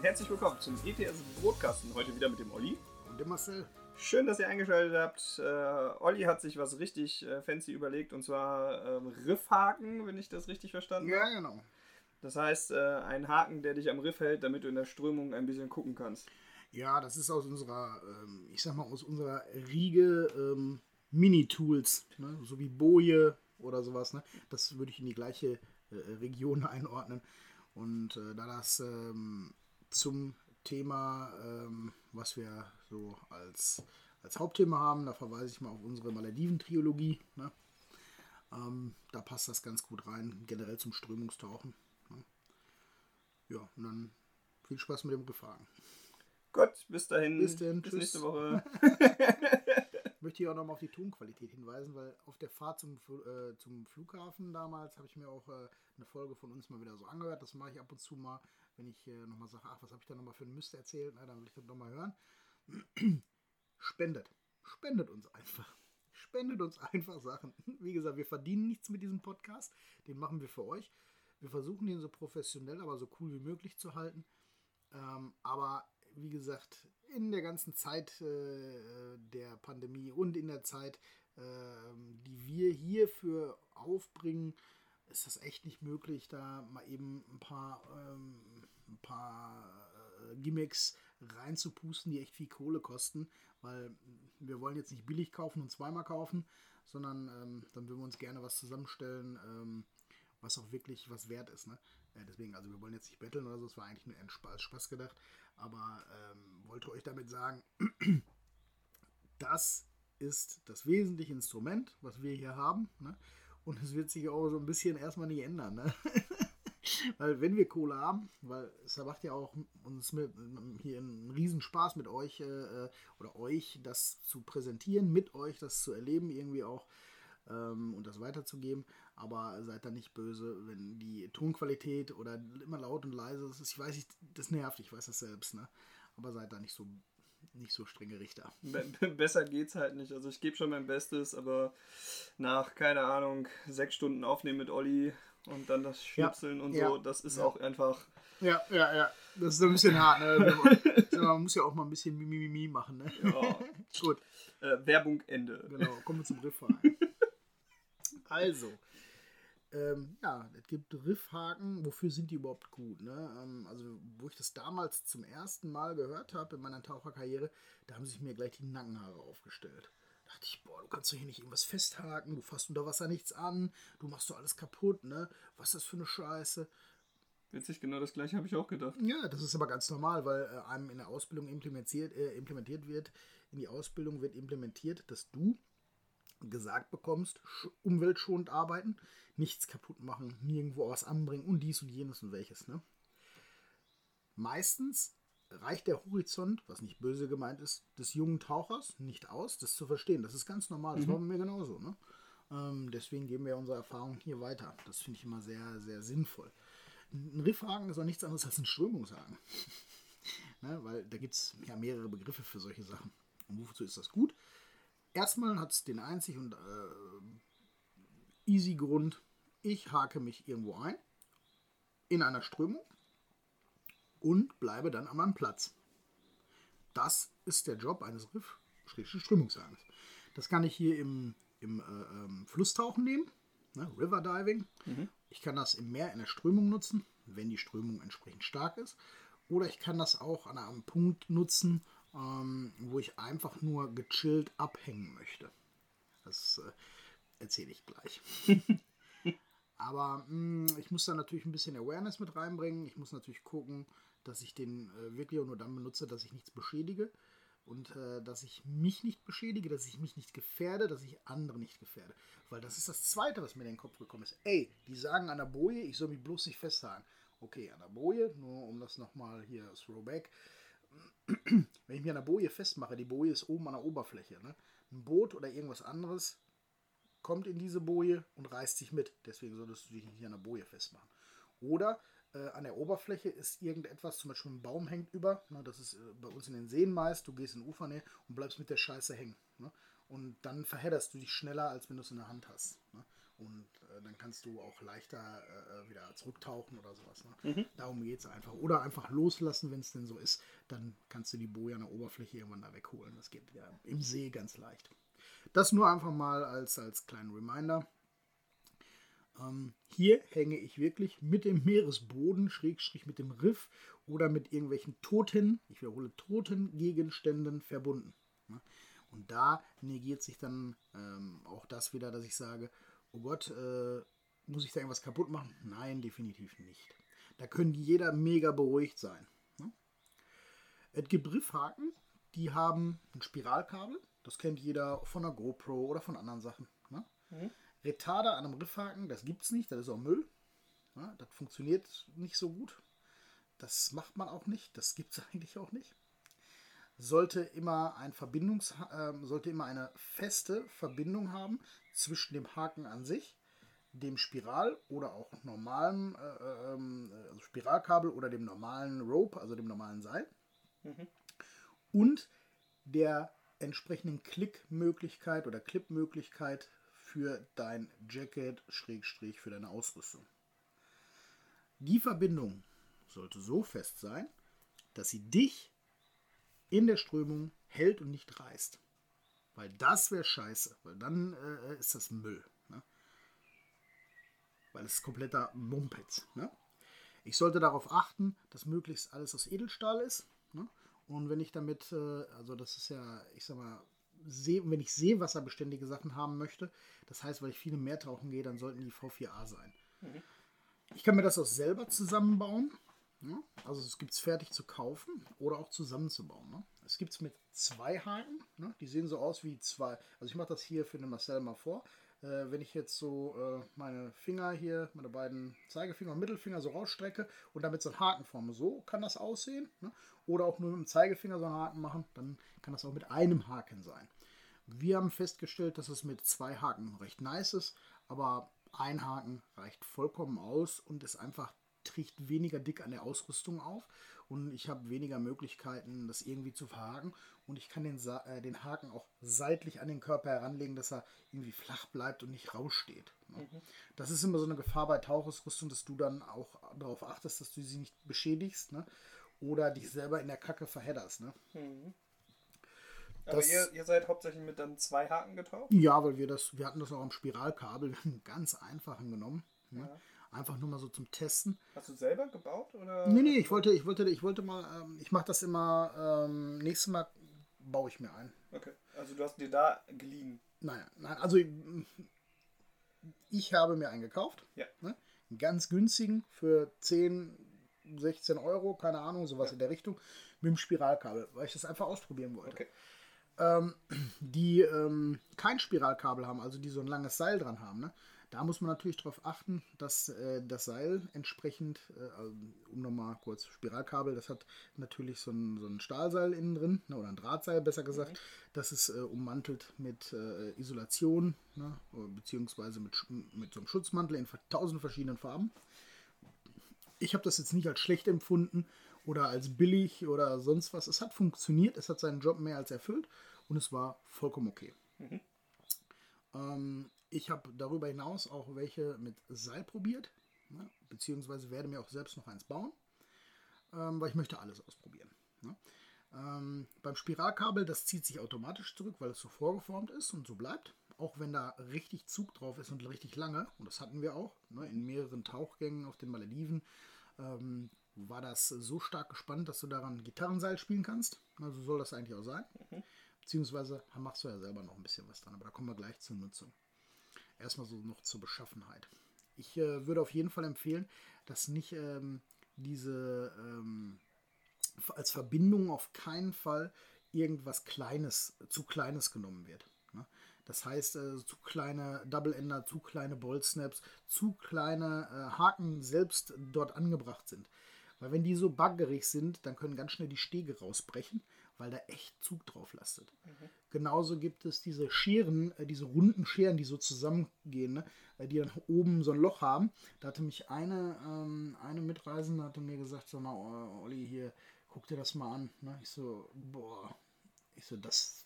Und herzlich willkommen zum ETS Brotkasten. Heute wieder mit dem Olli. Und dem Marcel. Schön, dass ihr eingeschaltet habt. Äh, Olli hat sich was richtig äh, fancy überlegt und zwar ähm, Riffhaken, wenn ich das richtig verstanden habe. Ja, genau. Das heißt, äh, ein Haken, der dich am Riff hält, damit du in der Strömung ein bisschen gucken kannst. Ja, das ist aus unserer, ähm, ich sag mal, aus unserer Riege ähm, Mini-Tools, ne? so wie Boje oder sowas. Ne? Das würde ich in die gleiche äh, Region einordnen. Und äh, da das ähm, zum Thema, ähm, was wir so als, als Hauptthema haben, da verweise ich mal auf unsere Malediven-Triologie. Ne? Ähm, da passt das ganz gut rein, generell zum Strömungstauchen. Ne? Ja, und dann viel Spaß mit dem Gefahren. Gut, bis dahin. Bis dahin, bis nächste Woche. möchte ich auch nochmal auf die Tonqualität hinweisen, weil auf der Fahrt zum, äh, zum Flughafen damals habe ich mir auch äh, eine Folge von uns mal wieder so angehört. Das mache ich ab und zu mal, wenn ich äh, nochmal sage, ach, was habe ich da nochmal für einen Mist erzählt, Na, dann will ich das nochmal hören. Spendet. Spendet uns einfach. Spendet uns einfach Sachen. Wie gesagt, wir verdienen nichts mit diesem Podcast. Den machen wir für euch. Wir versuchen ihn so professionell, aber so cool wie möglich zu halten. Ähm, aber wie gesagt, in der ganzen Zeit äh, der Pandemie und in der Zeit, ähm, die wir hierfür aufbringen, ist das echt nicht möglich, da mal eben ein paar, ähm, paar äh, Gimmicks reinzupusten, die echt viel Kohle kosten, weil wir wollen jetzt nicht billig kaufen und zweimal kaufen, sondern ähm, dann würden wir uns gerne was zusammenstellen, ähm, was auch wirklich was wert ist. Ne? Äh, deswegen, also wir wollen jetzt nicht betteln oder so, es war eigentlich nur ein Spaß, Spaß gedacht, aber ähm, wollte euch damit sagen, das ist das wesentliche Instrument, was wir hier haben. Ne? Und es wird sich auch so ein bisschen erstmal nicht ändern. Ne? weil wenn wir Kohle haben, weil es macht ja auch uns mit, hier einen Riesenspaß mit euch äh, oder euch das zu präsentieren, mit euch das zu erleben, irgendwie auch ähm, und das weiterzugeben. Aber seid da nicht böse, wenn die Tonqualität oder immer laut und leise ist. Ich weiß, ich, das nervt, ich weiß das selbst. Ne? Aber seid da nicht so, nicht so strenge Richter. Be- besser geht's halt nicht. Also ich gebe schon mein Bestes, aber nach, keine Ahnung, sechs Stunden Aufnehmen mit Olli und dann das Schnipseln und ja, so, das ist ja. auch einfach. Ja, ja, ja. Das ist ein bisschen hart. Ne? Man muss ja auch mal ein bisschen Mimimi machen. Ne? Ja. Gut. Äh, Werbung Ende. Genau, kommen wir zum Riffhaken. also, ähm, ja, es gibt Riffhaken. Wofür sind die überhaupt gut? Ne? Ähm, also, wo ich das damals zum ersten Mal gehört habe in meiner Taucherkarriere, da haben sich mir gleich die Nackenhaare aufgestellt. Da dachte ich, boah, du kannst doch hier nicht irgendwas festhaken, du fasst unter Wasser nichts an, du machst doch alles kaputt, ne? Was ist das für eine Scheiße? Witzig, genau das gleiche habe ich auch gedacht. Ja, das ist aber ganz normal, weil äh, einem in der Ausbildung implementiert, äh, implementiert wird, in die Ausbildung wird implementiert, dass du gesagt bekommst, sch- umweltschonend arbeiten, nichts kaputt machen, nirgendwo was anbringen und dies und jenes und welches. Ne? Meistens reicht der Horizont, was nicht böse gemeint ist, des jungen Tauchers nicht aus, das zu verstehen. Das ist ganz normal, das war bei mir genauso. Ne? Ähm, deswegen geben wir unsere Erfahrung hier weiter. Das finde ich immer sehr, sehr sinnvoll. Ein Riffhaken ist auch nichts anderes als ein Strömungshaken. ne? Weil da gibt es ja mehrere Begriffe für solche Sachen. Und wozu ist das gut? Erstmal hat es den einzig und äh, easy Grund, ich hake mich irgendwo ein, in einer Strömung und bleibe dann an meinem Platz. Das ist der Job eines Riff-Strömungshakens. Das kann ich hier im, im äh, ähm, Flusstauchen nehmen, ne, River Diving. Ich kann das im Meer in der Strömung nutzen, wenn die Strömung entsprechend stark ist. Oder ich kann das auch an einem Punkt nutzen, ähm, wo ich einfach nur gechillt abhängen möchte. Das äh, erzähle ich gleich. Aber mh, ich muss da natürlich ein bisschen Awareness mit reinbringen. Ich muss natürlich gucken, dass ich den äh, wirklich auch nur dann benutze, dass ich nichts beschädige und äh, dass ich mich nicht beschädige, dass ich mich nicht gefährde, dass ich andere nicht gefährde. Weil das ist das Zweite, was mir in den Kopf gekommen ist. Ey, die sagen an der Boje, ich soll mich bloß nicht festhalten. Okay, an der Boje, nur um das nochmal hier Throwback. Wenn ich mich an der Boje festmache, die Boje ist oben an der Oberfläche. Ne? Ein Boot oder irgendwas anderes kommt in diese Boje und reißt sich mit. Deswegen solltest du dich nicht an der Boje festmachen. Oder äh, an der Oberfläche ist irgendetwas, zum Beispiel ein Baum hängt über. Ne, das ist äh, bei uns in den Seen meist. Du gehst in Ufernähe und bleibst mit der Scheiße hängen. Ne? Und dann verhedderst du dich schneller, als wenn du es in der Hand hast. Ne? Und äh, dann kannst du auch leichter äh, wieder zurücktauchen oder sowas. Ne? Mhm. Darum geht es einfach. Oder einfach loslassen, wenn es denn so ist. Dann kannst du die Boje an der Oberfläche irgendwann da wegholen. Das geht ja im See ganz leicht. Das nur einfach mal als, als kleinen Reminder. Ähm, hier hänge ich wirklich mit dem Meeresboden, Schrägstrich mit dem Riff oder mit irgendwelchen toten, ich wiederhole, toten Gegenständen verbunden. Ne? Und da negiert sich dann ähm, auch das wieder, dass ich sage, oh Gott, äh, muss ich da irgendwas kaputt machen? Nein, definitiv nicht. Da können jeder mega beruhigt sein. Ne? Es gibt Riffhaken, die haben ein Spiralkabel. Das kennt jeder von der GoPro oder von anderen Sachen. Ne? Mhm. Retarder an einem Riffhaken, das gibt es nicht, das ist auch Müll. Ja, das funktioniert nicht so gut. Das macht man auch nicht, das gibt es eigentlich auch nicht. Sollte immer ein Verbindungs äh, sollte immer eine feste Verbindung haben zwischen dem Haken an sich, dem Spiral oder auch normalen äh, ähm, also Spiralkabel oder dem normalen Rope, also dem normalen Seil. Mhm. Und der entsprechenden Klickmöglichkeit oder Clipmöglichkeit für dein Jacket, Schrägstrich, für deine Ausrüstung. Die Verbindung sollte so fest sein, dass sie dich in der Strömung hält und nicht reißt. Weil das wäre scheiße, weil dann äh, ist das Müll. Ne? Weil es ist kompletter Mumpitz. Ne? Ich sollte darauf achten, dass möglichst alles aus Edelstahl ist. Ne? Und wenn ich damit, äh, also das ist ja, ich sag mal, See, wenn ich seewasserbeständige Sachen haben möchte, das heißt, weil ich viele mehr tauchen gehe, dann sollten die V4A sein. Mhm. Ich kann mir das auch selber zusammenbauen. Ja? Also es gibt es fertig zu kaufen oder auch zusammenzubauen. Ne? Es gibt es mit zwei Haken. Ne? Die sehen so aus wie zwei. Also ich mache das hier für den Marcel mal vor. Äh, wenn ich jetzt so äh, meine Finger hier, meine beiden Zeigefinger und Mittelfinger so rausstrecke und damit so einen Haken forme, so kann das aussehen. Ne? Oder auch nur mit dem Zeigefinger so einen Haken machen, dann kann das auch mit einem Haken sein. Wir haben festgestellt, dass es mit zwei Haken recht nice ist, aber ein Haken reicht vollkommen aus und ist einfach trägt weniger dick an der Ausrüstung auf und ich habe weniger Möglichkeiten, das irgendwie zu verhaken und ich kann den, äh, den Haken auch seitlich an den Körper heranlegen, dass er irgendwie flach bleibt und nicht raussteht. Ne? Mhm. Das ist immer so eine Gefahr bei Tauchausrüstung, dass du dann auch darauf achtest, dass du sie nicht beschädigst ne? oder dich selber in der Kacke verhedderst. Ne? Mhm. Aber ihr, ihr, seid hauptsächlich mit dann zwei Haken getaucht? Ja, weil wir das, wir hatten das auch am Spiralkabel, wir haben einen ganz einfachen genommen. Ne? Ja. Einfach nur mal so zum Testen. Hast du selber gebaut? Oder? Nee, nee, ich wollte, ich wollte, ich wollte mal, ähm, ich mache das immer, ähm, nächstes Mal baue ich mir ein. Okay, also du hast dir da geliehen? Nein, nein, also ich, ich habe mir einen gekauft. Ja. Ne? Einen ganz günstigen für 10, 16 Euro, keine Ahnung, sowas ja. in der Richtung, mit dem Spiralkabel, weil ich das einfach ausprobieren wollte. Okay. Ähm, die ähm, kein Spiralkabel haben, also die so ein langes Seil dran haben, ne? Da muss man natürlich darauf achten, dass äh, das Seil entsprechend, äh, also, um nochmal kurz Spiralkabel, das hat natürlich so ein, so ein Stahlseil innen drin, ne, oder ein Drahtseil besser gesagt. Mhm. Das ist äh, ummantelt mit äh, Isolation, ne, beziehungsweise mit, mit so einem Schutzmantel in tausend verschiedenen Farben. Ich habe das jetzt nicht als schlecht empfunden oder als billig oder sonst was. Es hat funktioniert, es hat seinen Job mehr als erfüllt und es war vollkommen okay. Mhm. Ähm, ich habe darüber hinaus auch welche mit Seil probiert, ne, beziehungsweise werde mir auch selbst noch eins bauen, ähm, weil ich möchte alles ausprobieren. Ne. Ähm, beim Spiralkabel, das zieht sich automatisch zurück, weil es so vorgeformt ist und so bleibt. Auch wenn da richtig Zug drauf ist und richtig lange, und das hatten wir auch, ne, in mehreren Tauchgängen auf den Malediven, ähm, war das so stark gespannt, dass du daran Gitarrenseil spielen kannst. Also soll das eigentlich auch sein. Mhm. Beziehungsweise machst du ja selber noch ein bisschen was dran, aber da kommen wir gleich zur Nutzung erstmal so noch zur Beschaffenheit. Ich äh, würde auf jeden Fall empfehlen, dass nicht ähm, diese ähm, als Verbindung auf keinen Fall irgendwas Kleines, zu Kleines genommen wird. Ne? Das heißt, äh, zu kleine Double Ender, zu kleine Bolt Snaps, zu kleine äh, Haken selbst dort angebracht sind. Weil wenn die so baggerig sind, dann können ganz schnell die Stege rausbrechen, weil da echt Zug drauf lastet. Mhm. Genauso gibt es diese Scheren, äh, diese runden Scheren, die so zusammengehen, ne? Äh, die dann oben so ein Loch haben. Da hatte mich eine, ähm, eine Mitreisende hatte mir gesagt, sag mal, oh, Olli, hier, guck dir das mal an. Ne? Ich so, boah, ich so, das,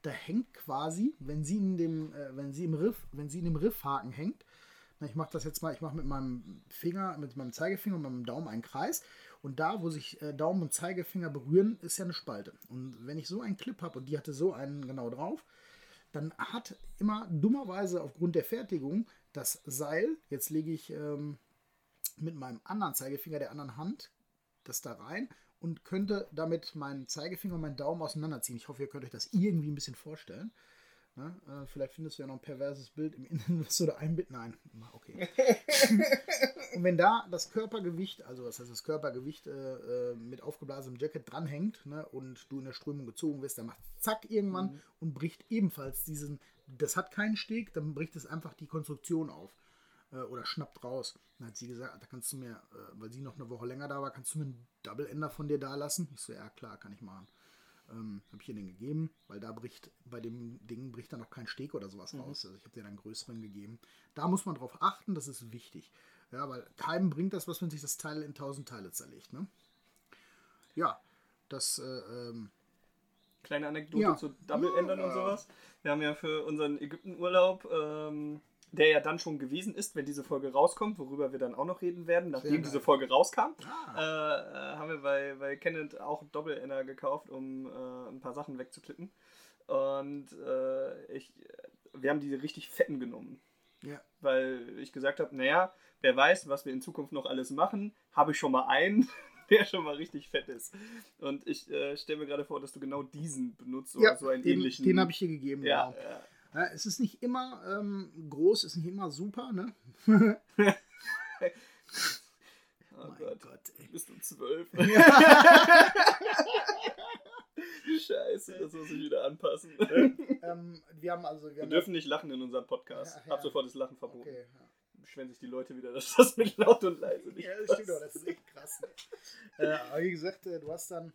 da hängt quasi, wenn sie in dem, äh, wenn sie im Riff, wenn sie in dem Riffhaken hängt, ich mache das jetzt mal, ich mache mit meinem Finger, mit meinem Zeigefinger und meinem Daumen einen Kreis. Und da, wo sich äh, Daumen und Zeigefinger berühren, ist ja eine Spalte. Und wenn ich so einen Clip habe und die hatte so einen genau drauf, dann hat immer dummerweise aufgrund der Fertigung das Seil, jetzt lege ich ähm, mit meinem anderen Zeigefinger der anderen Hand das da rein und könnte damit meinen Zeigefinger und meinen Daumen auseinanderziehen. Ich hoffe, ihr könnt euch das irgendwie ein bisschen vorstellen. Ne? Äh, vielleicht findest du ja noch ein perverses Bild im Inneren, was du da einbinden. Nein, okay. und wenn da das Körpergewicht, also was heißt das Körpergewicht äh, äh, mit aufgeblasenem Jacket dranhängt ne, und du in der Strömung gezogen wirst, dann macht zack irgendwann mhm. und bricht ebenfalls diesen, das hat keinen Steg, dann bricht es einfach die Konstruktion auf äh, oder schnappt raus. Dann hat sie gesagt, da kannst du mir, äh, weil sie noch eine Woche länger da war, kannst du mir einen Double Ender von dir da lassen? Ich so, ja klar, kann ich machen. Ähm, habe ich ihr den gegeben, weil da bricht, bei dem Ding bricht dann noch kein Steg oder sowas mhm. raus. Also ich habe dir dann einen größeren gegeben. Da muss man drauf achten, das ist wichtig. Ja, weil keinem bringt das was, wenn sich das Teil in tausend Teile zerlegt. Ne? Ja, das. Äh, ähm, Kleine Anekdote ja. zu Double-Endern ja, und sowas. Wir haben ja für unseren Ägypten-Urlaub ähm, der ja dann schon gewesen ist, wenn diese Folge rauskommt, worüber wir dann auch noch reden werden, nachdem diese Folge rauskam, ah. äh, haben wir bei, bei Kenneth auch Doppel-Inner gekauft, um äh, ein paar Sachen wegzuklippen. Und äh, ich, wir haben diese richtig fetten genommen. Ja. Weil ich gesagt habe, naja, wer weiß, was wir in Zukunft noch alles machen, habe ich schon mal einen, der schon mal richtig fett ist. Und ich äh, stelle mir gerade vor, dass du genau diesen benutzt oder ja, so einen den, ähnlichen. Den habe ich hier gegeben, ja. Genau. Es ist nicht immer ähm, groß, ist nicht immer super, ne? oh Gott. Gott Bist du zwölf? Scheiße, das muss ich wieder anpassen. ähm, wir haben also. Wir, wir haben dürfen nicht lachen in unserem Podcast. Ja, ja. Ab sofort das Lachen verboten. Okay. Beschweren sich die Leute wieder, dass das mit laut und leise nicht Ja, das stimmt doch, das ist echt krass. Ne? äh, aber wie gesagt, äh, du hast dann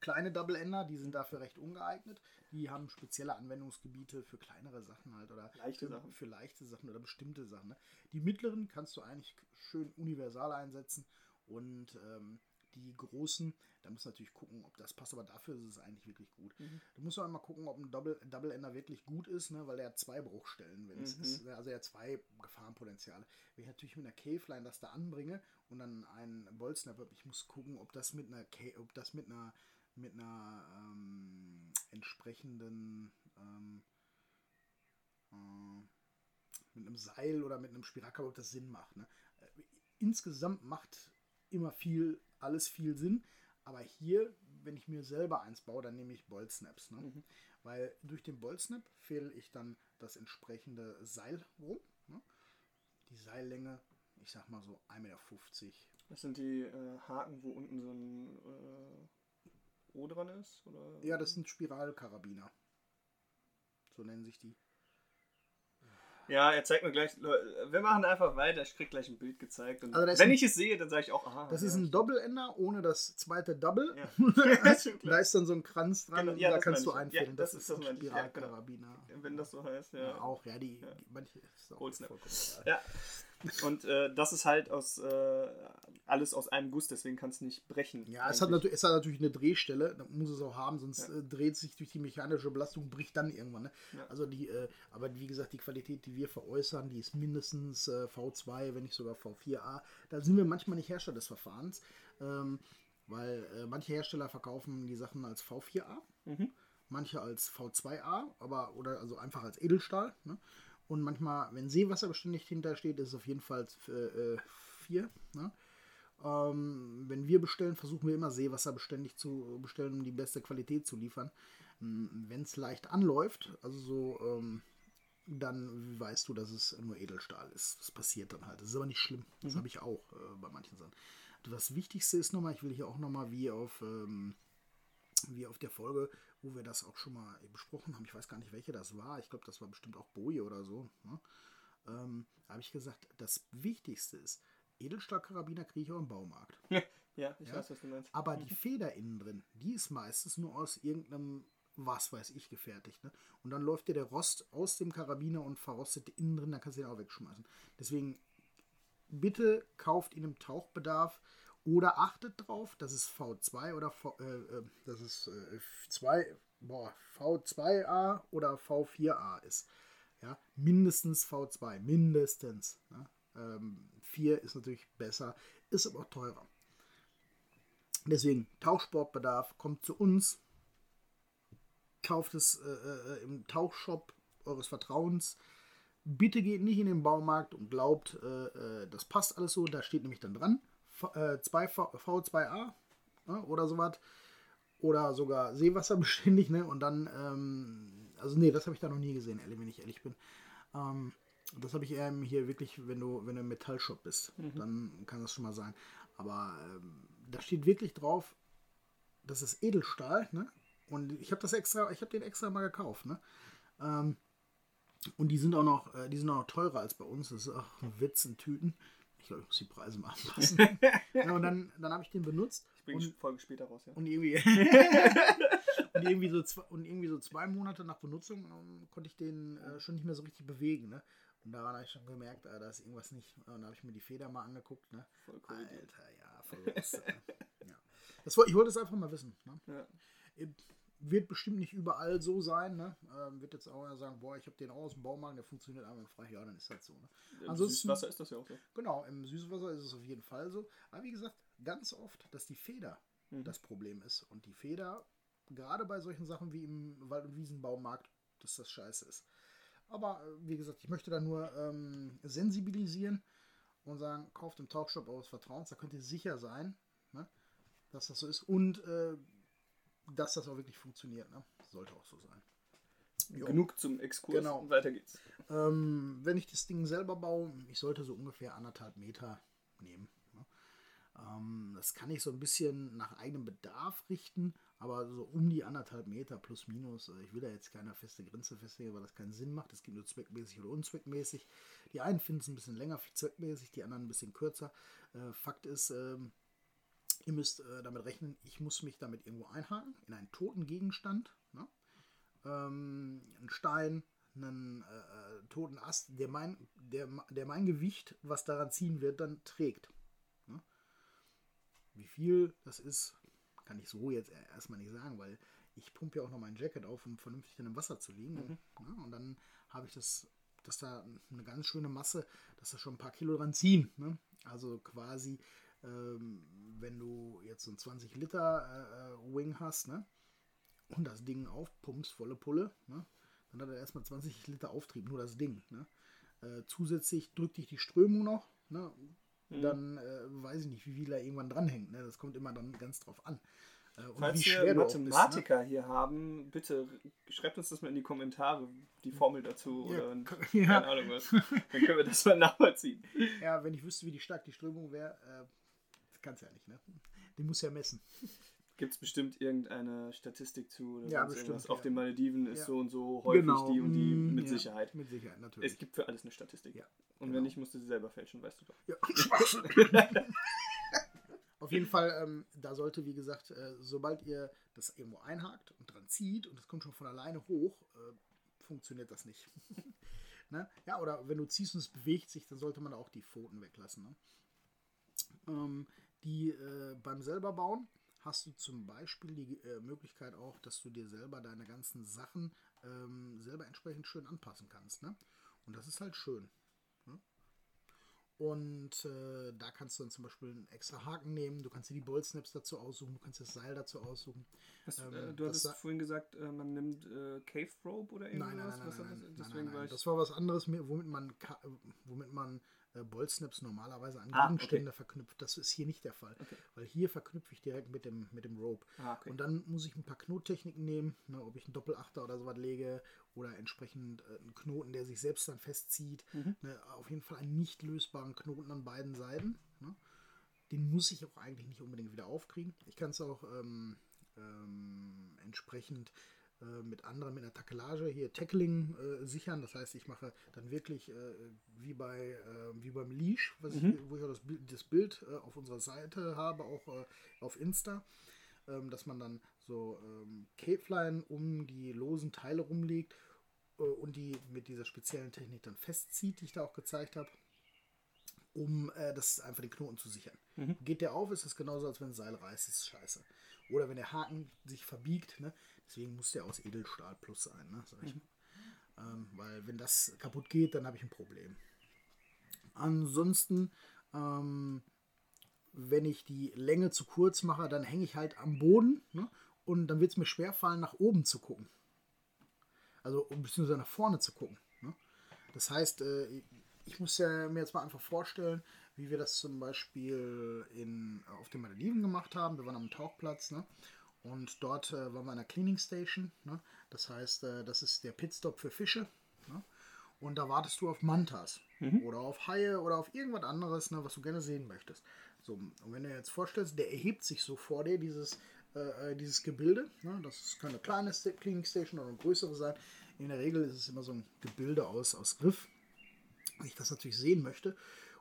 kleine Double Ender, die sind dafür recht ungeeignet. Die haben spezielle Anwendungsgebiete für kleinere Sachen halt oder leichte für, Sachen. für leichte Sachen oder bestimmte Sachen. Ne? Die mittleren kannst du eigentlich schön universal einsetzen und ähm, die großen, da musst du natürlich gucken, ob das passt, aber dafür ist es eigentlich wirklich gut. Mhm. Du musst auch einmal gucken, ob ein Double, Double Ender wirklich gut ist, ne? weil er hat zwei Bruchstellen, wenn es mhm. ist. Also er hat zwei Gefahrenpotenziale. Wenn ich natürlich mit einer Caveline das da anbringe und dann einen Boltsnap habe, ich muss gucken, ob das mit einer, ob das mit einer mit einer ähm, entsprechenden ähm, äh, mit einem Seil oder mit einem Spirakel, ob das Sinn macht. Ne? Äh, insgesamt macht immer viel, alles viel Sinn, aber hier, wenn ich mir selber eins baue, dann nehme ich Boltsnaps. Ne? Mhm. Weil durch den Boltsnap fehle ich dann das entsprechende Seil rum. Ne? Die Seillänge, ich sag mal so 1,50 Meter. Das sind die äh, Haken, wo unten so ein äh, O dran ist? Oder? Ja, das sind Spiralkarabiner. So nennen sich die. Ja, er zeigt mir gleich. Wir machen einfach weiter. Ich krieg gleich ein Bild gezeigt. Und also wenn ein, ich es sehe, dann sage ich auch, aha. Das ja. ist ein Doppelender ohne das zweite Double. Ja. da ist dann so ein Kranz dran genau, ja, und da kannst du einfüllen. das, das, ist, ist ein Spiralkarabiner. Wenn das so heißt, ja. auch, ja, die, manche ist auch Ja. Und äh, das ist halt aus äh, alles aus einem Guss, deswegen kann es nicht brechen. Ja, es hat, es hat, natürlich eine Drehstelle, da muss es auch haben, sonst ja. äh, dreht sich durch die mechanische Belastung, bricht dann irgendwann. Ne? Ja. Also die, äh, aber wie gesagt, die Qualität, die wir veräußern, die ist mindestens äh, V2, wenn nicht sogar V4A. Da sind wir manchmal nicht Hersteller des Verfahrens, ähm, weil äh, manche Hersteller verkaufen die Sachen als V4A, mhm. manche als V2A, aber oder also einfach als Edelstahl. Ne? Und manchmal, wenn Seewasserbeständig hintersteht, ist es auf jeden Fall 4. Äh, ne? Ähm, wenn wir bestellen, versuchen wir immer seewasserbeständig zu bestellen, um die beste Qualität zu liefern. Ähm, wenn es leicht anläuft, also so, ähm, dann weißt du, dass es nur Edelstahl ist. Das passiert dann halt. Das ist aber nicht schlimm. Das mhm. habe ich auch äh, bei manchen Sachen. Das Wichtigste ist nochmal, ich will hier auch nochmal wie auf ähm, wie auf der Folge, wo wir das auch schon mal besprochen haben, ich weiß gar nicht, welche das war, ich glaube, das war bestimmt auch Boje oder so, ne? ähm, habe ich gesagt, das Wichtigste ist, Edelstahlkarabiner kriege ich auch im Baumarkt. ja, ich Ja? weiß, was du meinst. Aber die Feder innen drin, die ist meistens nur aus irgendeinem, was weiß ich, gefertigt. Ne? Und dann läuft dir der Rost aus dem Karabiner und verrostet innen drin, dann kannst du den auch wegschmeißen. Deswegen bitte kauft ihn im Tauchbedarf oder achtet drauf, dass es V2 oder v, äh, äh, dass es äh, 2, boah, V2A oder V4A ist. Ja, mindestens V2, mindestens. Ne? Ähm, 4 ist natürlich besser, ist aber auch teurer. Deswegen, Tauchsportbedarf, kommt zu uns, kauft es äh, äh, im Tauchshop eures Vertrauens. Bitte geht nicht in den Baumarkt und glaubt, äh, äh, das passt alles so. Da steht nämlich dann dran, 2 v, V2A ne, oder sowas. Oder sogar seewasserbeständig. Ne? Und dann, ähm, also nee, das habe ich da noch nie gesehen, ehrlich, wenn ich ehrlich bin. Ähm, das habe ich eher im- hier wirklich, wenn du, wenn du im Metallshop bist, dann kann das schon mal sein. Aber ähm, da steht wirklich drauf, das ist Edelstahl, ne? Und ich habe das extra, ich habe den extra mal gekauft, ne? Ähm, und die sind auch noch, äh, die sind auch noch teurer als bei uns. Das ist auch ein Witz in Tüten. Ich glaube, ich muss die Preise mal anpassen. ja, und dann, dann habe ich den benutzt. Ich bringe die und, Folge später raus, ja. und irgendwie und irgendwie so zwei, und irgendwie so zwei Monate nach Benutzung ähm, konnte ich den äh, schon nicht mehr so richtig bewegen, ne? Und daran habe ich schon gemerkt, äh, da ist irgendwas nicht. Und dann habe ich mir die Feder mal angeguckt, ne? Voll cool. Alter, ja, voll los, äh, ja. Das, ich wollte es einfach mal wissen. Ne? Ja. Wird bestimmt nicht überall so sein. Ne? Ähm, wird jetzt auch einer sagen, boah, ich habe den auch aus dem Baumarkt, der funktioniert einmal frei. Ja, dann ist das so. Ne? Im Ansonsten- Süßwasser ist das ja auch so. Genau, im Süßwasser ist es auf jeden Fall so. Aber wie gesagt, ganz oft, dass die Feder Mhm. das Problem ist. Und die Feder, gerade bei solchen Sachen wie im Wald- und Wiesenbaumarkt, dass das scheiße ist. Aber äh, wie gesagt, ich möchte da nur ähm, sensibilisieren und sagen, kauft im Tauchshop eures Vertrauens, da könnt ihr sicher sein, ne, dass das so ist und äh, dass das auch wirklich funktioniert. Ne? Sollte auch so sein. Jo. Genug zum Exkurs. Genau. Weiter geht's. Ähm, wenn ich das Ding selber baue, ich sollte so ungefähr anderthalb Meter nehmen. Ne? Ähm, das kann ich so ein bisschen nach eigenem Bedarf richten, aber so um die anderthalb Meter plus minus. äh, Ich will da jetzt keine feste Grenze festlegen, weil das keinen Sinn macht. Es gibt nur zweckmäßig oder unzweckmäßig. Die einen finden es ein bisschen länger zweckmäßig, die anderen ein bisschen kürzer. Äh, Fakt ist, ähm, ihr müsst äh, damit rechnen, ich muss mich damit irgendwo einhaken, in einen toten Gegenstand. Ne? ähm, einen Stein, einen äh, äh, toten Ast, der mein, der, der mein Gewicht, was daran ziehen wird, dann trägt. Ne? Wie viel das ist, kann ich so jetzt erstmal nicht sagen, weil ich pumpe ja auch noch mein Jacket auf, um vernünftig in dem Wasser zu liegen. Ne? Und dann habe ich das, dass da eine ganz schöne Masse, dass da schon ein paar Kilo dran ziehen. Ne? Also quasi, ähm, wenn du jetzt so ein 20 Liter äh, äh, Wing hast, ne? und das Ding aufpumpst, volle Pulle, ne? dann hat er erstmal 20 Liter Auftrieb, nur das Ding. Ne? Äh, zusätzlich drückt dich die Strömung noch, ne? Mhm. dann äh, weiß ich nicht, wie viel da irgendwann dranhängt. Ne? Das kommt immer dann ganz drauf an. Äh, und Falls wir auch bist, ne? Mathematiker hier haben, bitte schreibt uns das mal in die Kommentare, die Formel dazu Ja, oder k- keine ja. Ahnung was. Dann können wir das mal nachvollziehen. ja, wenn ich wüsste, wie die stark die Strömung wäre, äh, kannst du ja nicht. Ne? Die muss ja messen. Gibt es bestimmt irgendeine Statistik zu Ja, bestimmt, ja. Auf den Malediven ist Ja. so und so häufig die und die mit ja, Sicherheit. Mit Sicherheit, natürlich. Es gibt für alles eine Statistik. Ja, und genau. wenn nicht, musst du sie selber fälschen, weißt du doch. Ja. Auf jeden Fall, ähm, da sollte, wie gesagt, äh, sobald ihr das irgendwo einhakt und dran zieht und es kommt schon von alleine hoch, äh, funktioniert das nicht. ne? Ja, oder wenn du ziehst und es bewegt sich, dann sollte man auch die Pfoten weglassen. Ne? Ähm, die äh, beim selber bauen hast du zum Beispiel die äh, Möglichkeit auch, dass du dir selber deine ganzen Sachen ähm, selber entsprechend schön anpassen kannst. Ne? Und das ist halt schön. Und äh, da kannst du dann zum Beispiel einen extra Haken nehmen, du kannst dir die Boltsnaps dazu aussuchen, du kannst das Seil dazu aussuchen. Hast, Ähm, äh, du hattest vorhin gesagt, äh, man nimmt äh, Cave Rope oder irgendwas? Nein, nein, nein, nein, Was hat nein, das? nein, Deswegen nein, war nein. ich- Das war was anderes, womit man, womit man äh, Boltsnaps normalerweise an Ah, Gegenstände verknüpft. Das ist hier nicht der Fall, Okay. weil hier verknüpfe ich direkt mit dem, mit dem Rope. Ah, okay. Und dann muss ich ein paar Knottechniken nehmen, ne, ob ich einen Doppelachter oder sowas lege oder entsprechend äh, einen Knoten, der sich selbst dann festzieht. Mhm. Ne, auf jeden Fall einen nicht lösbaren Knoten an beiden Seiten. Ne. Den muss ich auch eigentlich nicht unbedingt wieder aufkriegen. Ich kann es auch ähm, ähm, entsprechend mit anderen, mit einer Takelage hier Tackling äh, sichern. Das heißt, ich mache dann wirklich äh, wie, bei, äh, wie beim Leash, was mhm. ich, wo ich auch das, das Bild äh, auf unserer Seite habe, auch äh, auf Insta, ähm, dass man dann so ähm, Capelein um die losen Teile rumlegt und die mit dieser speziellen Technik dann festzieht, die ich da auch gezeigt habe um äh, das einfach den Knoten zu sichern. Mhm. Geht der auf, ist das genauso, als wenn ein Seil reißt, ist scheiße. Oder wenn der Haken sich verbiegt, ne? Deswegen muss der aus Edelstahl plus sein, ne? Sag ich. Mhm. Ähm, weil wenn das kaputt geht, dann habe ich ein Problem. Ansonsten, ähm, wenn ich die Länge zu kurz mache, dann hänge ich halt am Boden ne? und dann wird es mir schwer fallen, nach oben zu gucken. Also beziehungsweise nach vorne zu gucken. Ne? Das heißt, äh, ich muss ja mir jetzt mal einfach vorstellen, wie wir das zum Beispiel in, auf den Malediven gemacht haben. Wir waren am Tauchplatz ne? Und dort äh, waren wir an der Cleaning Station. Ne? Das heißt, äh, das ist der Pitstop für Fische. Ne? Und da wartest du auf Mantas mhm. oder auf Haie oder auf irgendwas anderes, ne, was du gerne sehen möchtest. So, und wenn du dir jetzt vorstellst, der erhebt sich so vor dir, dieses, äh, äh dieses Gebilde. Ne? Das kann eine kleine Cleaning Station oder eine größere sein. In der Regel ist es immer so ein Gebilde aus, aus Griff ich das natürlich sehen möchte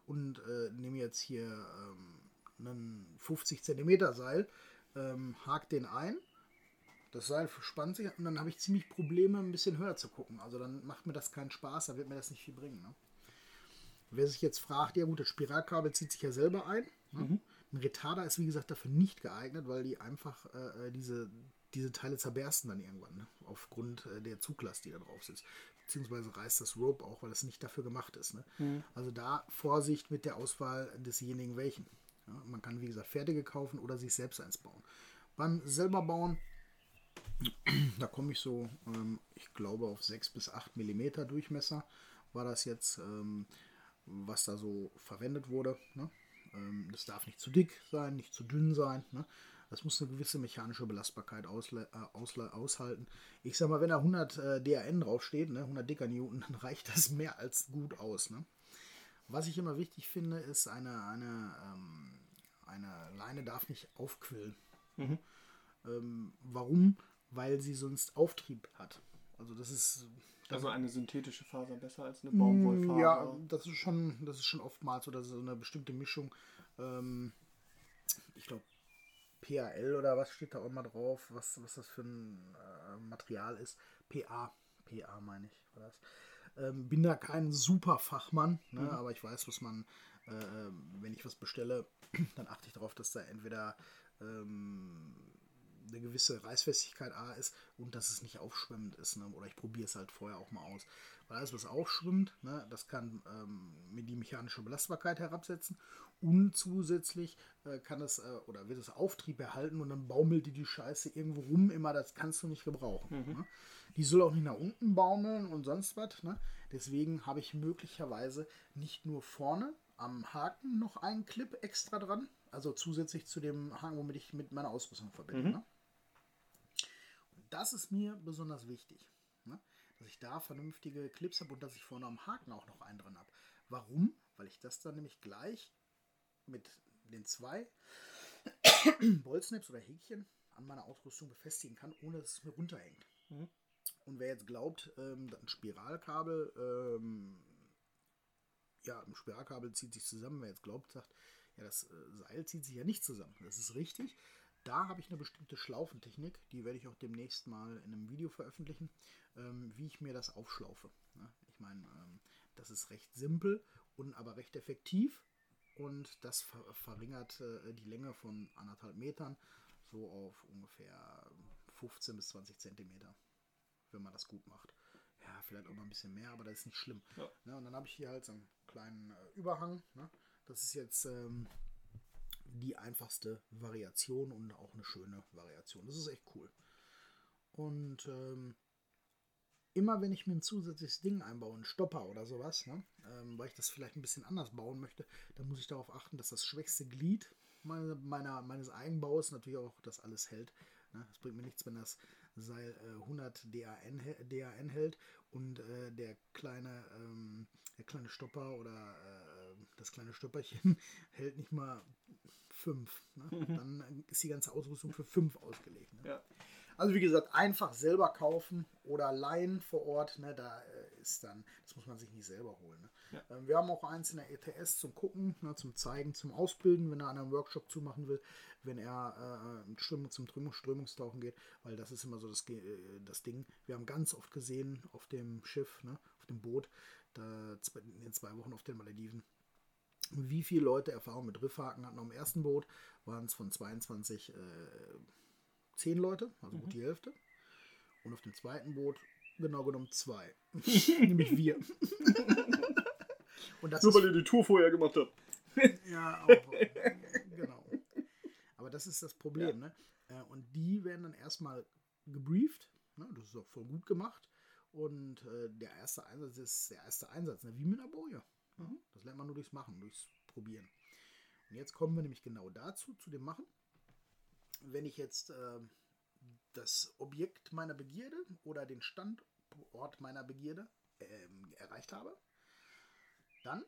und äh, nehme jetzt hier ähm, einen 50 cm Seil, ähm, hake den ein. Das Seil verspannt sich und dann habe ich ziemlich Probleme, ein bisschen höher zu gucken. Also dann macht mir das keinen Spaß, dann wird mir das nicht viel bringen. Ne? Wer sich jetzt fragt, ja gut, das Spiralkabel zieht sich ja selber ein. Ne? Mhm. Ein Retarder ist wie gesagt dafür nicht geeignet, weil die einfach äh, äh diese, diese Teile zerbersten dann irgendwann, ne? aufgrund äh, der Zuglast, die da drauf sitzt beziehungsweise reißt das Rope auch, weil es nicht dafür gemacht ist. Ne? Mhm. Also da Vorsicht mit der Auswahl desjenigen welchen. Ja, man kann, wie gesagt, fertige kaufen oder sich selbst eins bauen. Beim selber bauen, da komme ich so, ähm, ich glaube, auf 6 bis 8 mm Durchmesser war das jetzt, ähm, was da so verwendet wurde. Ne? Ähm, das darf nicht zu dick sein, nicht zu dünn sein. Ne? Das muss eine gewisse mechanische Belastbarkeit ausle, äh, aushalten. Ich sag mal, wenn da 100 äh, DRN draufsteht, ne, 100 Dicker Newton, dann reicht das mehr als gut aus. Ne? Was ich immer wichtig finde, ist, eine, eine, ähm, eine Leine darf nicht aufquillen. Mhm. Ähm, warum? Weil sie sonst Auftrieb hat. Also das ist. Also eine synthetische Faser besser als eine Baumwollfaser? Ja, das ist schon, das ist schon oftmals so, dass so eine bestimmte Mischung. Ähm, ich glaube, PAL oder was steht da auch immer drauf, was, was das für ein äh, Material ist. PA, PA meine ich, war das. Ähm, bin da kein super Fachmann, ne, mhm. aber ich weiß, was man, äh, wenn ich was bestelle, dann achte ich darauf, dass da entweder ähm, eine gewisse Reißfestigkeit A ist und dass es nicht aufschwemmend ist. Ne? Oder ich probiere es halt vorher auch mal aus. Weil alles, was aufschwimmt, ne, das kann ähm, die mechanische Belastbarkeit herabsetzen und zusätzlich äh, kann es äh, oder wird es Auftrieb erhalten und dann baumelt die die Scheiße irgendwo rum. Immer, das kannst du nicht gebrauchen. Mhm. Ne? Die soll auch nicht nach unten baumeln und sonst was. Ne? Deswegen habe ich möglicherweise nicht nur vorne am Haken noch einen Clip extra dran, also zusätzlich zu dem Haken, womit ich mit meiner Ausrüstung verbinde. Mhm. Ne? das ist mir besonders wichtig. Ne? Dass ich da vernünftige Clips habe und dass ich vorne am Haken auch noch einen dran habe. Warum? Weil ich das dann nämlich gleich mit den zwei Bolznips oder Häkchen an meiner Ausrüstung befestigen kann, ohne dass es mir runterhängt. Mhm. Und wer jetzt glaubt, ähm, ein Spiralkabel, ähm, ja, ein Spiralkabel zieht sich zusammen, wer jetzt glaubt, sagt, ja, das äh, Seil zieht sich ja nicht zusammen. Das ist richtig. Da habe ich eine bestimmte Schlaufentechnik, die werde ich auch demnächst mal in einem Video veröffentlichen, ähm, wie ich mir das aufschlaufe. Ne? Ich meine, ähm, das ist recht simpel und aber recht effektiv und das ver verringert äh, die Länge von anderthalb Metern so auf ungefähr 15 bis 20 Zentimeter, wenn man das gut macht. Ja, vielleicht auch mal ein bisschen mehr, aber das ist nicht schlimm. Ja. Ne? Und dann habe ich hier halt so einen kleinen äh, Überhang. Ne? Das ist jetzt ähm, die einfachste Variation und auch eine schöne Variation. Das ist echt cool. Und ähm, immer wenn ich mir ein zusätzliches Ding einbaue, einen Stopper oder sowas, ne, ähm, weil ich das vielleicht ein bisschen anders bauen möchte, dann muss ich darauf achten, dass das schwächste Glied meine, meiner, meines Eigenbaus natürlich auch das alles hält. Ne. Es bringt mir nichts, wenn das Seil äh, 100 DAN, DAN hält und äh, der kleine ähm, der kleine Stopper oder äh, das kleine Stopperchen hält nicht mal fünf. Ne? Dann ist die ganze Ausrüstung für fünf ausgelegt. Ne? Ja. Also wie gesagt, einfach selber kaufen oder leihen vor Ort, ne, da äh, ist dann, das muss man sich nicht selber holen. Ne? Ja. Ähm, wir haben auch eins in der ETS zum Gucken, ne, zum Zeigen, zum Ausbilden, wenn er an einem Workshop zumachen will, wenn er äh, Strömung, zum Strömung, Strömungstauchen geht, weil das ist immer so das, äh, das Ding. Wir haben ganz oft gesehen auf dem Schiff, ne, auf dem Boot, da, in den zwei Wochen auf den Malediven, wie viele Leute Erfahrung mit Riffhaken hatten. Dem ersten Boot waren es von 22 äh, 10 Leute, also gut die Hälfte. Und auf dem zweiten Boot genau genommen zwei. Nämlich wir. Und das Nur weil ihr die Tour vorher gemacht habt. ja, auch. genau. Aber das ist das Problem, ne? Äh, Und die werden dann erstmal gebrieft. Ne? Das ist auch voll gut gemacht. Und äh, der erste Einsatz ist der erste Einsatz, ne? wie mit einer Boje. Ne? Das lernt man nur durchs Machen, durchs Probieren. Und jetzt kommen wir nämlich genau dazu, zu dem Machen. Wenn ich jetzt äh, das Objekt meiner Begierde oder den Standort meiner Begierde ähm, erreicht habe, dann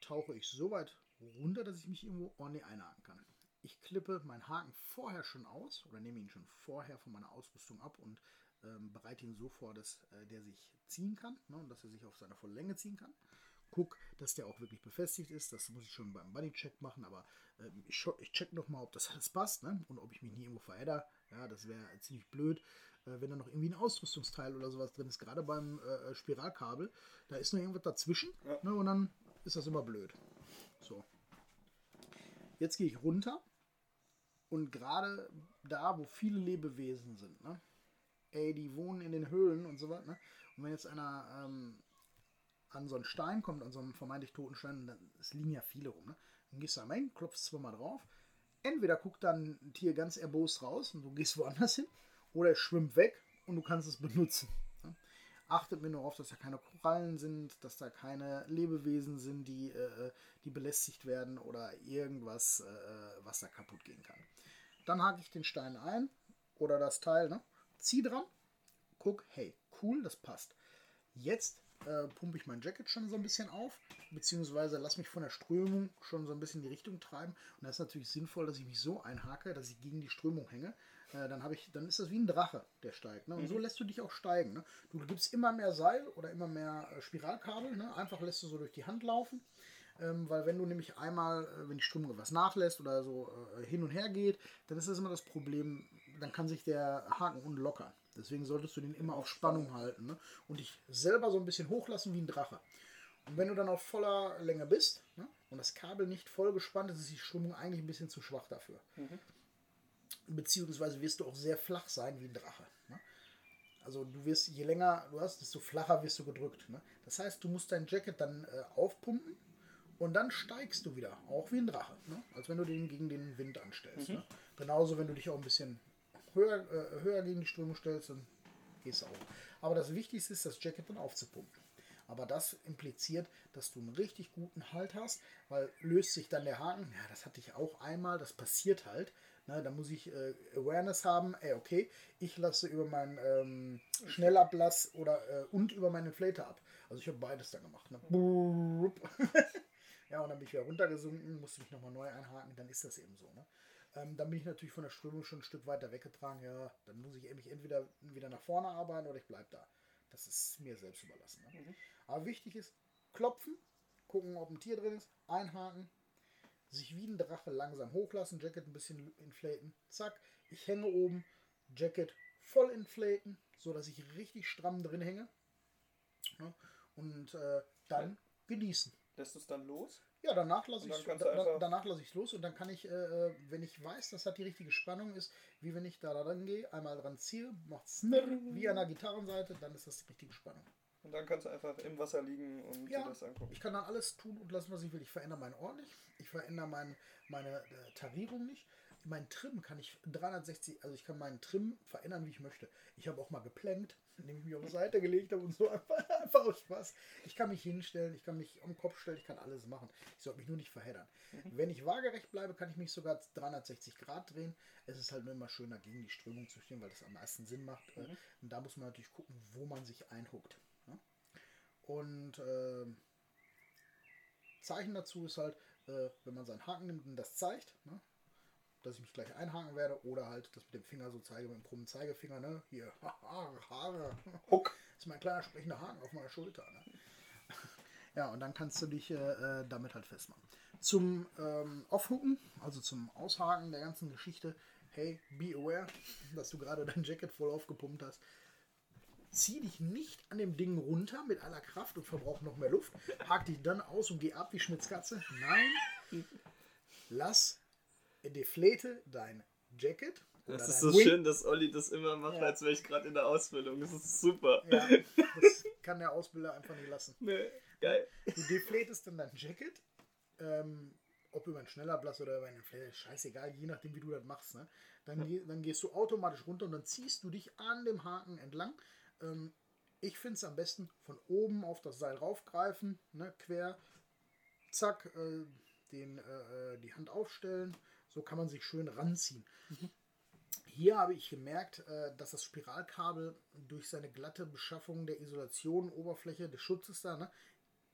tauche ich so weit runter, dass ich mich irgendwo ordentlich einhaken kann. Ich klippe meinen Haken vorher schon aus oder nehme ihn schon vorher von meiner Ausrüstung ab und ähm, bereite ihn so vor, dass äh, der sich ziehen kann ne, und dass er sich auf seine volle Länge ziehen kann. Guck, dass der auch wirklich befestigt ist. Das muss ich schon beim Buddy-Check machen, aber ähm, ich, ich check nochmal, ob das alles passt ne? und ob ich mich nie irgendwo verhedder. Ja, das wäre ziemlich blöd, wenn da noch irgendwie ein Ausrüstungsteil oder sowas drin ist. Gerade beim äh, Spiralkabel, da ist noch irgendwas dazwischen Ja. ne? und dann ist das immer blöd. So. Jetzt gehe ich runter und gerade da, wo viele Lebewesen sind, ne? ey, die wohnen in den Höhlen und so weiter. Ne? Und wenn jetzt einer ähm, an so einen Stein kommt, an so einen vermeintlich toten Stein, dann es liegen ja viele rum, ne? dann gehst du einmal hin, klopfst zweimal drauf. Entweder guckt dann ein Tier ganz erbost raus und du gehst woanders hin, oder es schwimmt weg und du kannst es benutzen. Achtet mir nur auf, dass da keine Korallen sind, dass da keine Lebewesen sind, die, äh, die belästigt werden oder irgendwas, äh, was da kaputt gehen kann. Dann hake ich den Stein ein oder das Teil, ne? zieh dran, guck, hey, cool, das passt. Jetzt äh, pumpe ich mein Jacket schon so ein bisschen auf, beziehungsweise lass mich von der Strömung schon so ein bisschen in die Richtung treiben. Und da ist natürlich sinnvoll, dass ich mich so einhake, dass ich gegen die Strömung hänge. Äh, dann, habe ich, dann ist das wie ein Drache, der steigt. Ne? Und so lässt du dich auch steigen. Ne? Du gibst immer mehr Seil oder immer mehr äh, Spiralkabel. Ne? Einfach lässt du so durch die Hand laufen. Ähm, weil wenn du nämlich einmal, äh, wenn die Strömung etwas nachlässt oder so äh, hin und her geht, dann ist das immer das Problem, dann kann sich der Haken unlockern. Deswegen solltest du den immer auf Spannung halten ne? und dich selber so ein bisschen hochlassen wie ein Drache. Und wenn du dann auf voller Länge bist ne? und das Kabel nicht voll gespannt ist, ist die Strömung eigentlich ein bisschen zu schwach dafür. Beziehungsweise wirst du auch sehr flach sein wie ein Drache. Ne? Also du wirst, je länger du hast, desto flacher wirst du gedrückt. Ne? Das heißt, du musst dein Jacket dann äh, aufpumpen und dann steigst du wieder, auch wie ein Drache. Ne? Als wenn du den gegen den Wind anstellst. Ne? Genauso, wenn du dich auch ein bisschen höher, äh, höher gegen die Strömung stellst, dann gehst du auch. Aber das Wichtigste ist, das Jacket dann aufzupumpen. Aber das impliziert, dass du einen richtig guten Halt hast, weil löst sich dann der Haken, ja, das hatte ich auch einmal, das passiert halt. Ne, da muss ich äh, Awareness haben, ey, okay, ich lasse über meinen ähm, Schnellablass oder äh, und über meinen Inflator ab. Also ich habe beides dann gemacht. Ne? Ja, und dann bin ich wieder runtergesunken, musste mich nochmal neu einhaken, dann ist das eben so. Ne? Ähm, dann bin ich natürlich von der Strömung schon ein Stück weiter weggetragen. Ja, dann muss ich mich entweder wieder nach vorne arbeiten oder ich bleibe da. Das ist mir selbst überlassen. Ne? Aber wichtig ist, klopfen, gucken, ob ein Tier drin ist, einhaken, sich wie ein Drache langsam hochlassen, Jacket ein bisschen inflaten, zack, ich hänge oben, Jacket voll inflaten, so dass ich richtig stramm drin hänge. Ja, und äh, dann genießen. Lässt du es dann los? Ja, danach lasse ich dann da, danach lasse ich los und dann kann ich, äh, wenn ich weiß, dass das die richtige Spannung ist, wie wenn ich da dran gehe, einmal dran ziehe, macht snirr, wie an der Gitarrenseite, dann ist das die richtige Spannung. Und dann kannst du einfach im Wasser liegen und Ja, dir das angucken. ich kann dann alles tun und lassen, was ich will. Ich verändere meinen Ort nicht. Ich verändere mein, meine äh, Tarierung nicht. Mein Trim kann ich 360, also ich kann meinen Trim verändern, wie ich möchte. Ich habe auch mal geplankt, indem ich mich auf die Seite gelegt habe und so einfach, einfach aus Spaß. Ich kann mich hinstellen, ich kann mich am Kopf stellen, ich kann alles machen. Ich sollte mich nur nicht verheddern. Wenn ich waagerecht bleibe, kann ich mich sogar 360 Grad drehen. Es ist halt nur immer schöner, gegen die Strömung zu stehen, weil das am meisten Sinn macht. Äh, Und da muss man natürlich gucken, wo man sich einhuckt. Ne? Und ähm, Zeichen dazu ist halt, äh, wenn man seinen Haken nimmt und das zeigt, ne? Dass ich mich gleich einhaken werde oder halt das mit dem Finger so zeige, mit dem krummen Zeigefinger, ne? Hier, Haare. Huck. Das ist mein kleiner sprechender Haken auf meiner Schulter, ne? Ja, und dann kannst du dich äh, äh, damit halt festmachen. Zum ähm, Aufhucken, also zum Aushaken der ganzen Geschichte, hey, be aware, dass du gerade dein Jacket voll aufgepumpt hast. Zieh dich nicht an dem Ding runter mit aller Kraft und verbrauch noch mehr Luft. Hak dich dann aus und geh ab wie Schmitzkatze. Nein. Lass deflate dein Jacket. Das ist so Wing. schön, dass Olli das immer macht, ja. als wäre ich gerade in der Ausbildung. Das ist super. Ja, das kann der Ausbilder einfach nicht lassen. Nee, geil. Du deflatest dann dein Jacket. Ähm, ob über einen schneller Blass oder über einen Flair, scheißegal, je nachdem, wie du das machst. Ne? Dann, dann gehst du automatisch runter und dann ziehst du dich an dem Haken entlang. Ähm, ich finde es am besten von oben auf das Seil raufgreifen, ne, quer, zack, äh, den, äh, äh die Hand aufstellen. So kann man sich schön ranziehen. Mhm. Hier habe ich gemerkt, äh, dass das Spiralkabel durch seine glatte Beschaffung der Isolation, Oberfläche des Schutzes da, ne,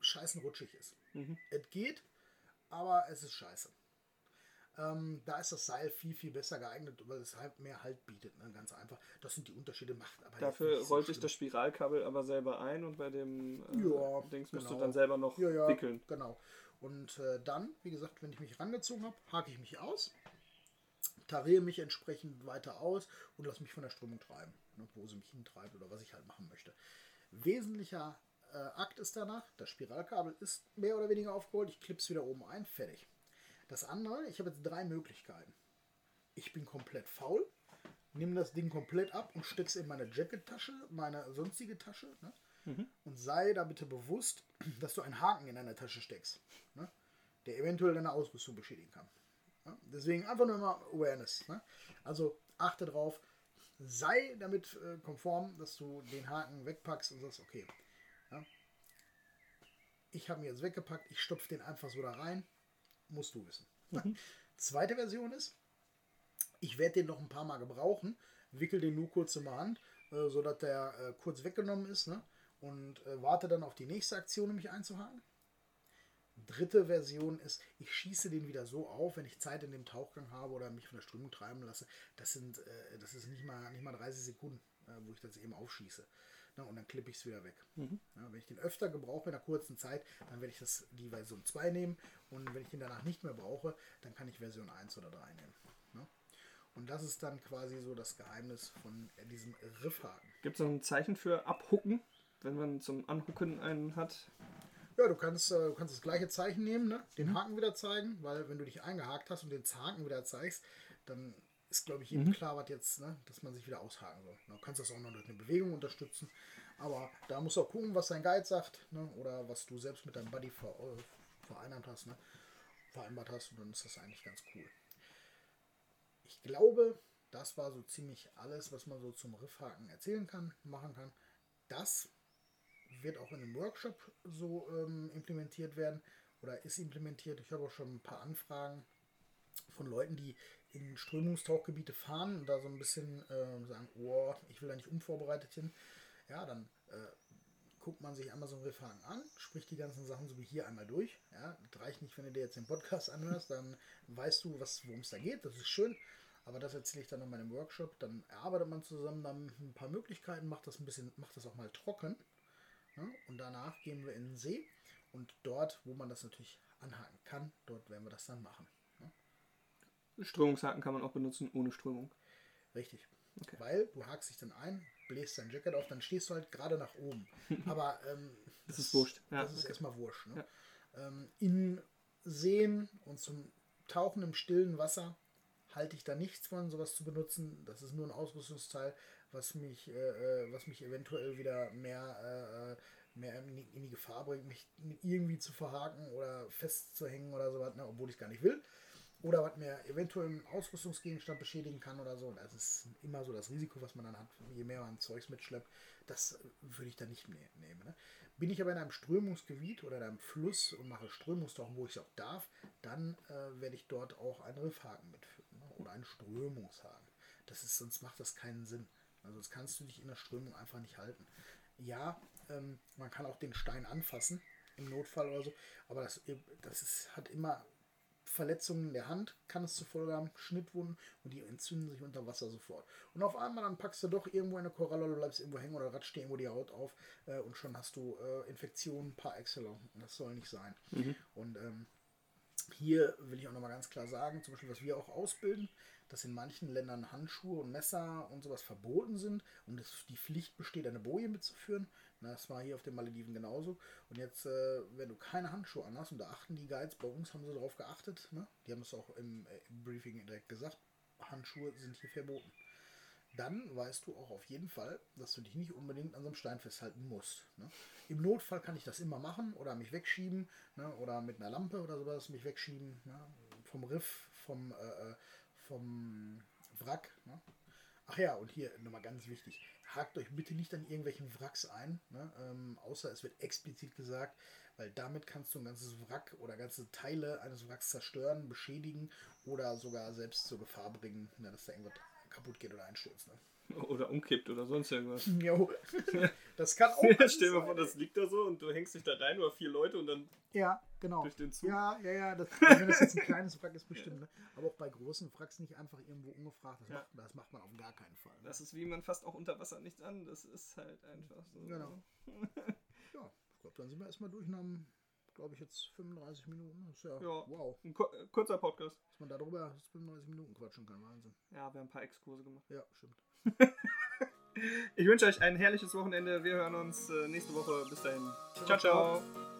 scheißen rutschig ist. Mhm. Es geht, aber es ist scheiße. Ähm, da ist das Seil viel, viel besser geeignet, weil es halt mehr Halt bietet. Ne? Ganz einfach. Das sind die Unterschiede, macht aber Dafür rollt sich das Spiralkabel aber selber ein und bei dem äh, ja, Dings musst genau. du dann selber noch ja, ja, wickeln. Genau. Und äh, dann, wie gesagt, wenn ich mich rangezogen habe, hake ich mich aus, tariere mich entsprechend weiter aus und lasse mich von der Strömung treiben, ne? wo sie mich hintreibt oder was ich halt machen möchte. Wesentlicher äh, Akt ist danach, das Spiralkabel ist mehr oder weniger aufgeholt, ich klippe es wieder oben ein, fertig. Das andere, ich habe jetzt drei Möglichkeiten. Ich bin komplett faul, nehme das Ding komplett ab und stecke es in meine Jackettasche, meine sonstige Tasche ne? Mhm. und sei da bitte bewusst, dass du einen Haken in deine Tasche steckst, ne? der eventuell deine Ausrüstung beschädigen kann. Ne? Deswegen einfach nur immer Awareness. Ne? Also achte drauf, sei damit äh, konform, dass du den Haken wegpackst und sagst, okay, ich habe ihn jetzt weggepackt, ich stopfe den einfach so da rein. Musst du wissen. Mhm. Zweite Version ist, ich werde den noch ein paar Mal gebrauchen, wickel den nur kurz in der Hand, äh, sodass der äh, kurz weggenommen ist ne? Und äh, warte dann auf die nächste Aktion, um mich einzuhaken. Dritte Version ist, ich schieße den wieder so auf, wenn ich Zeit in dem Tauchgang habe oder mich von der Strömung treiben lasse. Das sind, äh, das ist nicht mal, nicht mal 30 Sekunden, äh, wo ich das eben aufschieße. Ne, und dann klippe ich es wieder weg. Mhm. Ja, wenn ich den öfter gebrauche in einer kurzen Zeit, dann werde ich das die Version 2 nehmen. Und wenn ich den danach nicht mehr brauche, dann kann ich Version 1 oder 3 nehmen. Ne? Und das ist dann quasi so das Geheimnis von diesem Riffhaken. Gibt es noch ein Zeichen für Abhucken, wenn man zum Anhucken einen hat? Ja, du kannst, äh, du kannst das gleiche Zeichen nehmen, ne? den. Haken wieder zeigen, weil wenn du dich eingehakt hast und den Haken wieder zeigst, dann ist, glaube ich, jedem mhm. klar, was jetzt, ne, dass man sich wieder aushaken soll. Du kannst das auch noch durch eine Bewegung unterstützen. Aber da musst du auch gucken, was dein Guide sagt, ne, oder was du selbst mit deinem Buddy ver, äh, vereinbart hast, ne, vereinbart hast. Und dann ist das eigentlich ganz cool. Ich glaube, das war so ziemlich alles, was man so zum Riffhaken erzählen kann, machen kann. Das wird auch in einem Workshop so ähm, implementiert werden oder ist implementiert. Ich habe auch schon ein paar Anfragen von Leuten, die in Strömungstauchgebiete fahren und da so ein bisschen äh, sagen, oh, ich will da nicht unvorbereitet hin, ja, dann äh, guckt man sich einmal so an, spricht die ganzen Sachen so wie hier einmal durch. Ja, das reicht nicht, wenn du dir jetzt den Podcast anhörst, dann weißt du, worum es da geht, das ist schön. Aber das erzähle ich dann in meinem Workshop. Dann erarbeitet man zusammen dann ein paar Möglichkeiten, macht das ein bisschen, macht das auch mal trocken. Ja, und danach gehen wir in den See. Und dort, wo man das natürlich anhaken kann, dort werden wir das dann machen. Strömungshaken kann man auch benutzen ohne Strömung. Richtig. Okay. Weil du hakst dich dann ein, bläst dein Jacket auf, dann stehst du halt gerade nach oben. Aber ähm, das ist wurscht. Ja, das ist okay. erstmal wurscht. Ne? Ja. Ähm, in Seen und zum Tauchen im stillen Wasser halte ich da nichts von, sowas zu benutzen. Das ist nur ein Ausrüstungsteil, was mich, äh, äh was mich eventuell wieder mehr, äh, äh, mehr in die, in die, Gefahr bringt, mich irgendwie zu verhaken oder festzuhängen oder sowas, ne, obwohl ich es gar nicht will oder was mir eventuell einen Ausrüstungsgegenstand beschädigen kann oder so. Das ist immer so das Risiko, was man dann hat, je mehr man Zeugs mitschleppt. Das würde ich dann nicht ne-, nehmen. Ne? Bin ich aber in einem Strömungsgebiet oder in einem Fluss und mache Strömungstauchen, wo ich es auch darf, dann äh, werde ich dort auch einen Riffhaken mitführen ne? oder einen Strömungshaken. Das ist, sonst macht das keinen Sinn. Also sonst kannst du dich in der Strömung einfach nicht halten. Ja, ähm, man kann auch den Stein anfassen im Notfall oder so, aber das, das ist, hat immer Verletzungen der Hand kann es zur Folge haben, Schnittwunden und die entzünden sich unter Wasser sofort. Und auf einmal dann packst du doch irgendwo eine Koralle oder bleibst irgendwo hängen oder ratscht dir irgendwo die Haut auf äh, und schon hast du äh, Infektionen par excellence. Und das soll nicht sein. Mhm. Und ähm, hier will ich auch nochmal ganz klar sagen, zum Beispiel, was wir auch ausbilden, dass in manchen Ländern Handschuhe und Messer und sowas verboten sind und es die Pflicht besteht, eine Boje mitzuführen. Das war hier auf den Malediven genauso. Und jetzt, äh, wenn du keine Handschuhe anhast, und da achten die Guides, bei uns haben sie darauf geachtet, ne? die haben es auch äh, im Briefing direkt gesagt, Handschuhe sind hier verboten. Dann weißt du auch auf jeden Fall, dass du dich nicht unbedingt an so einem Stein festhalten musst. Ne? Im Notfall kann ich das immer machen oder mich wegschieben ne? oder mit einer Lampe oder sowas mich wegschieben. Ne? Vom Riff, vom, äh, äh vom Wrack. Ne? Ach ja, und hier nochmal ganz wichtig hakt euch bitte nicht an irgendwelchen Wracks ein, ne? ähm, außer es wird explizit gesagt, weil damit kannst du ein ganzes Wrack oder ganze Teile eines Wracks zerstören, beschädigen oder sogar selbst zur Gefahr bringen, ne, dass da irgendwas kaputt geht oder einstürzt. Ne? Oder umkippt oder sonst irgendwas. Jo. Das kann auch. Ja, stell dir mal vor, das liegt da so und du hängst dich da rein oder vier Leute und dann. Ja, genau. Durch den Zug. Ja, ja, ja. Das, wenn das jetzt ein kleines Wrack ist, bestimmt. Ne? Aber auch bei großen Wracks nicht einfach irgendwo ungefragt. Das, ja. macht, das macht man auf gar keinen Fall. Ne? Das ist wie man fast auch unter Wasser nichts an. Das ist halt einfach so. Genau. ja, ich glaube, dann sind wir erstmal durch und haben glaube ich, jetzt 35 Minuten. Das ist ja, ja wow. Ein kurzer Podcast. Dass man darüber 35 Minuten quatschen kann. Wahnsinn. Ja, wir haben ein paar Exkurse gemacht. Ja, stimmt. ich wünsche euch ein herrliches Wochenende. Wir hören uns äh, nächste Woche. Bis dahin. ciao. ciao. ciao.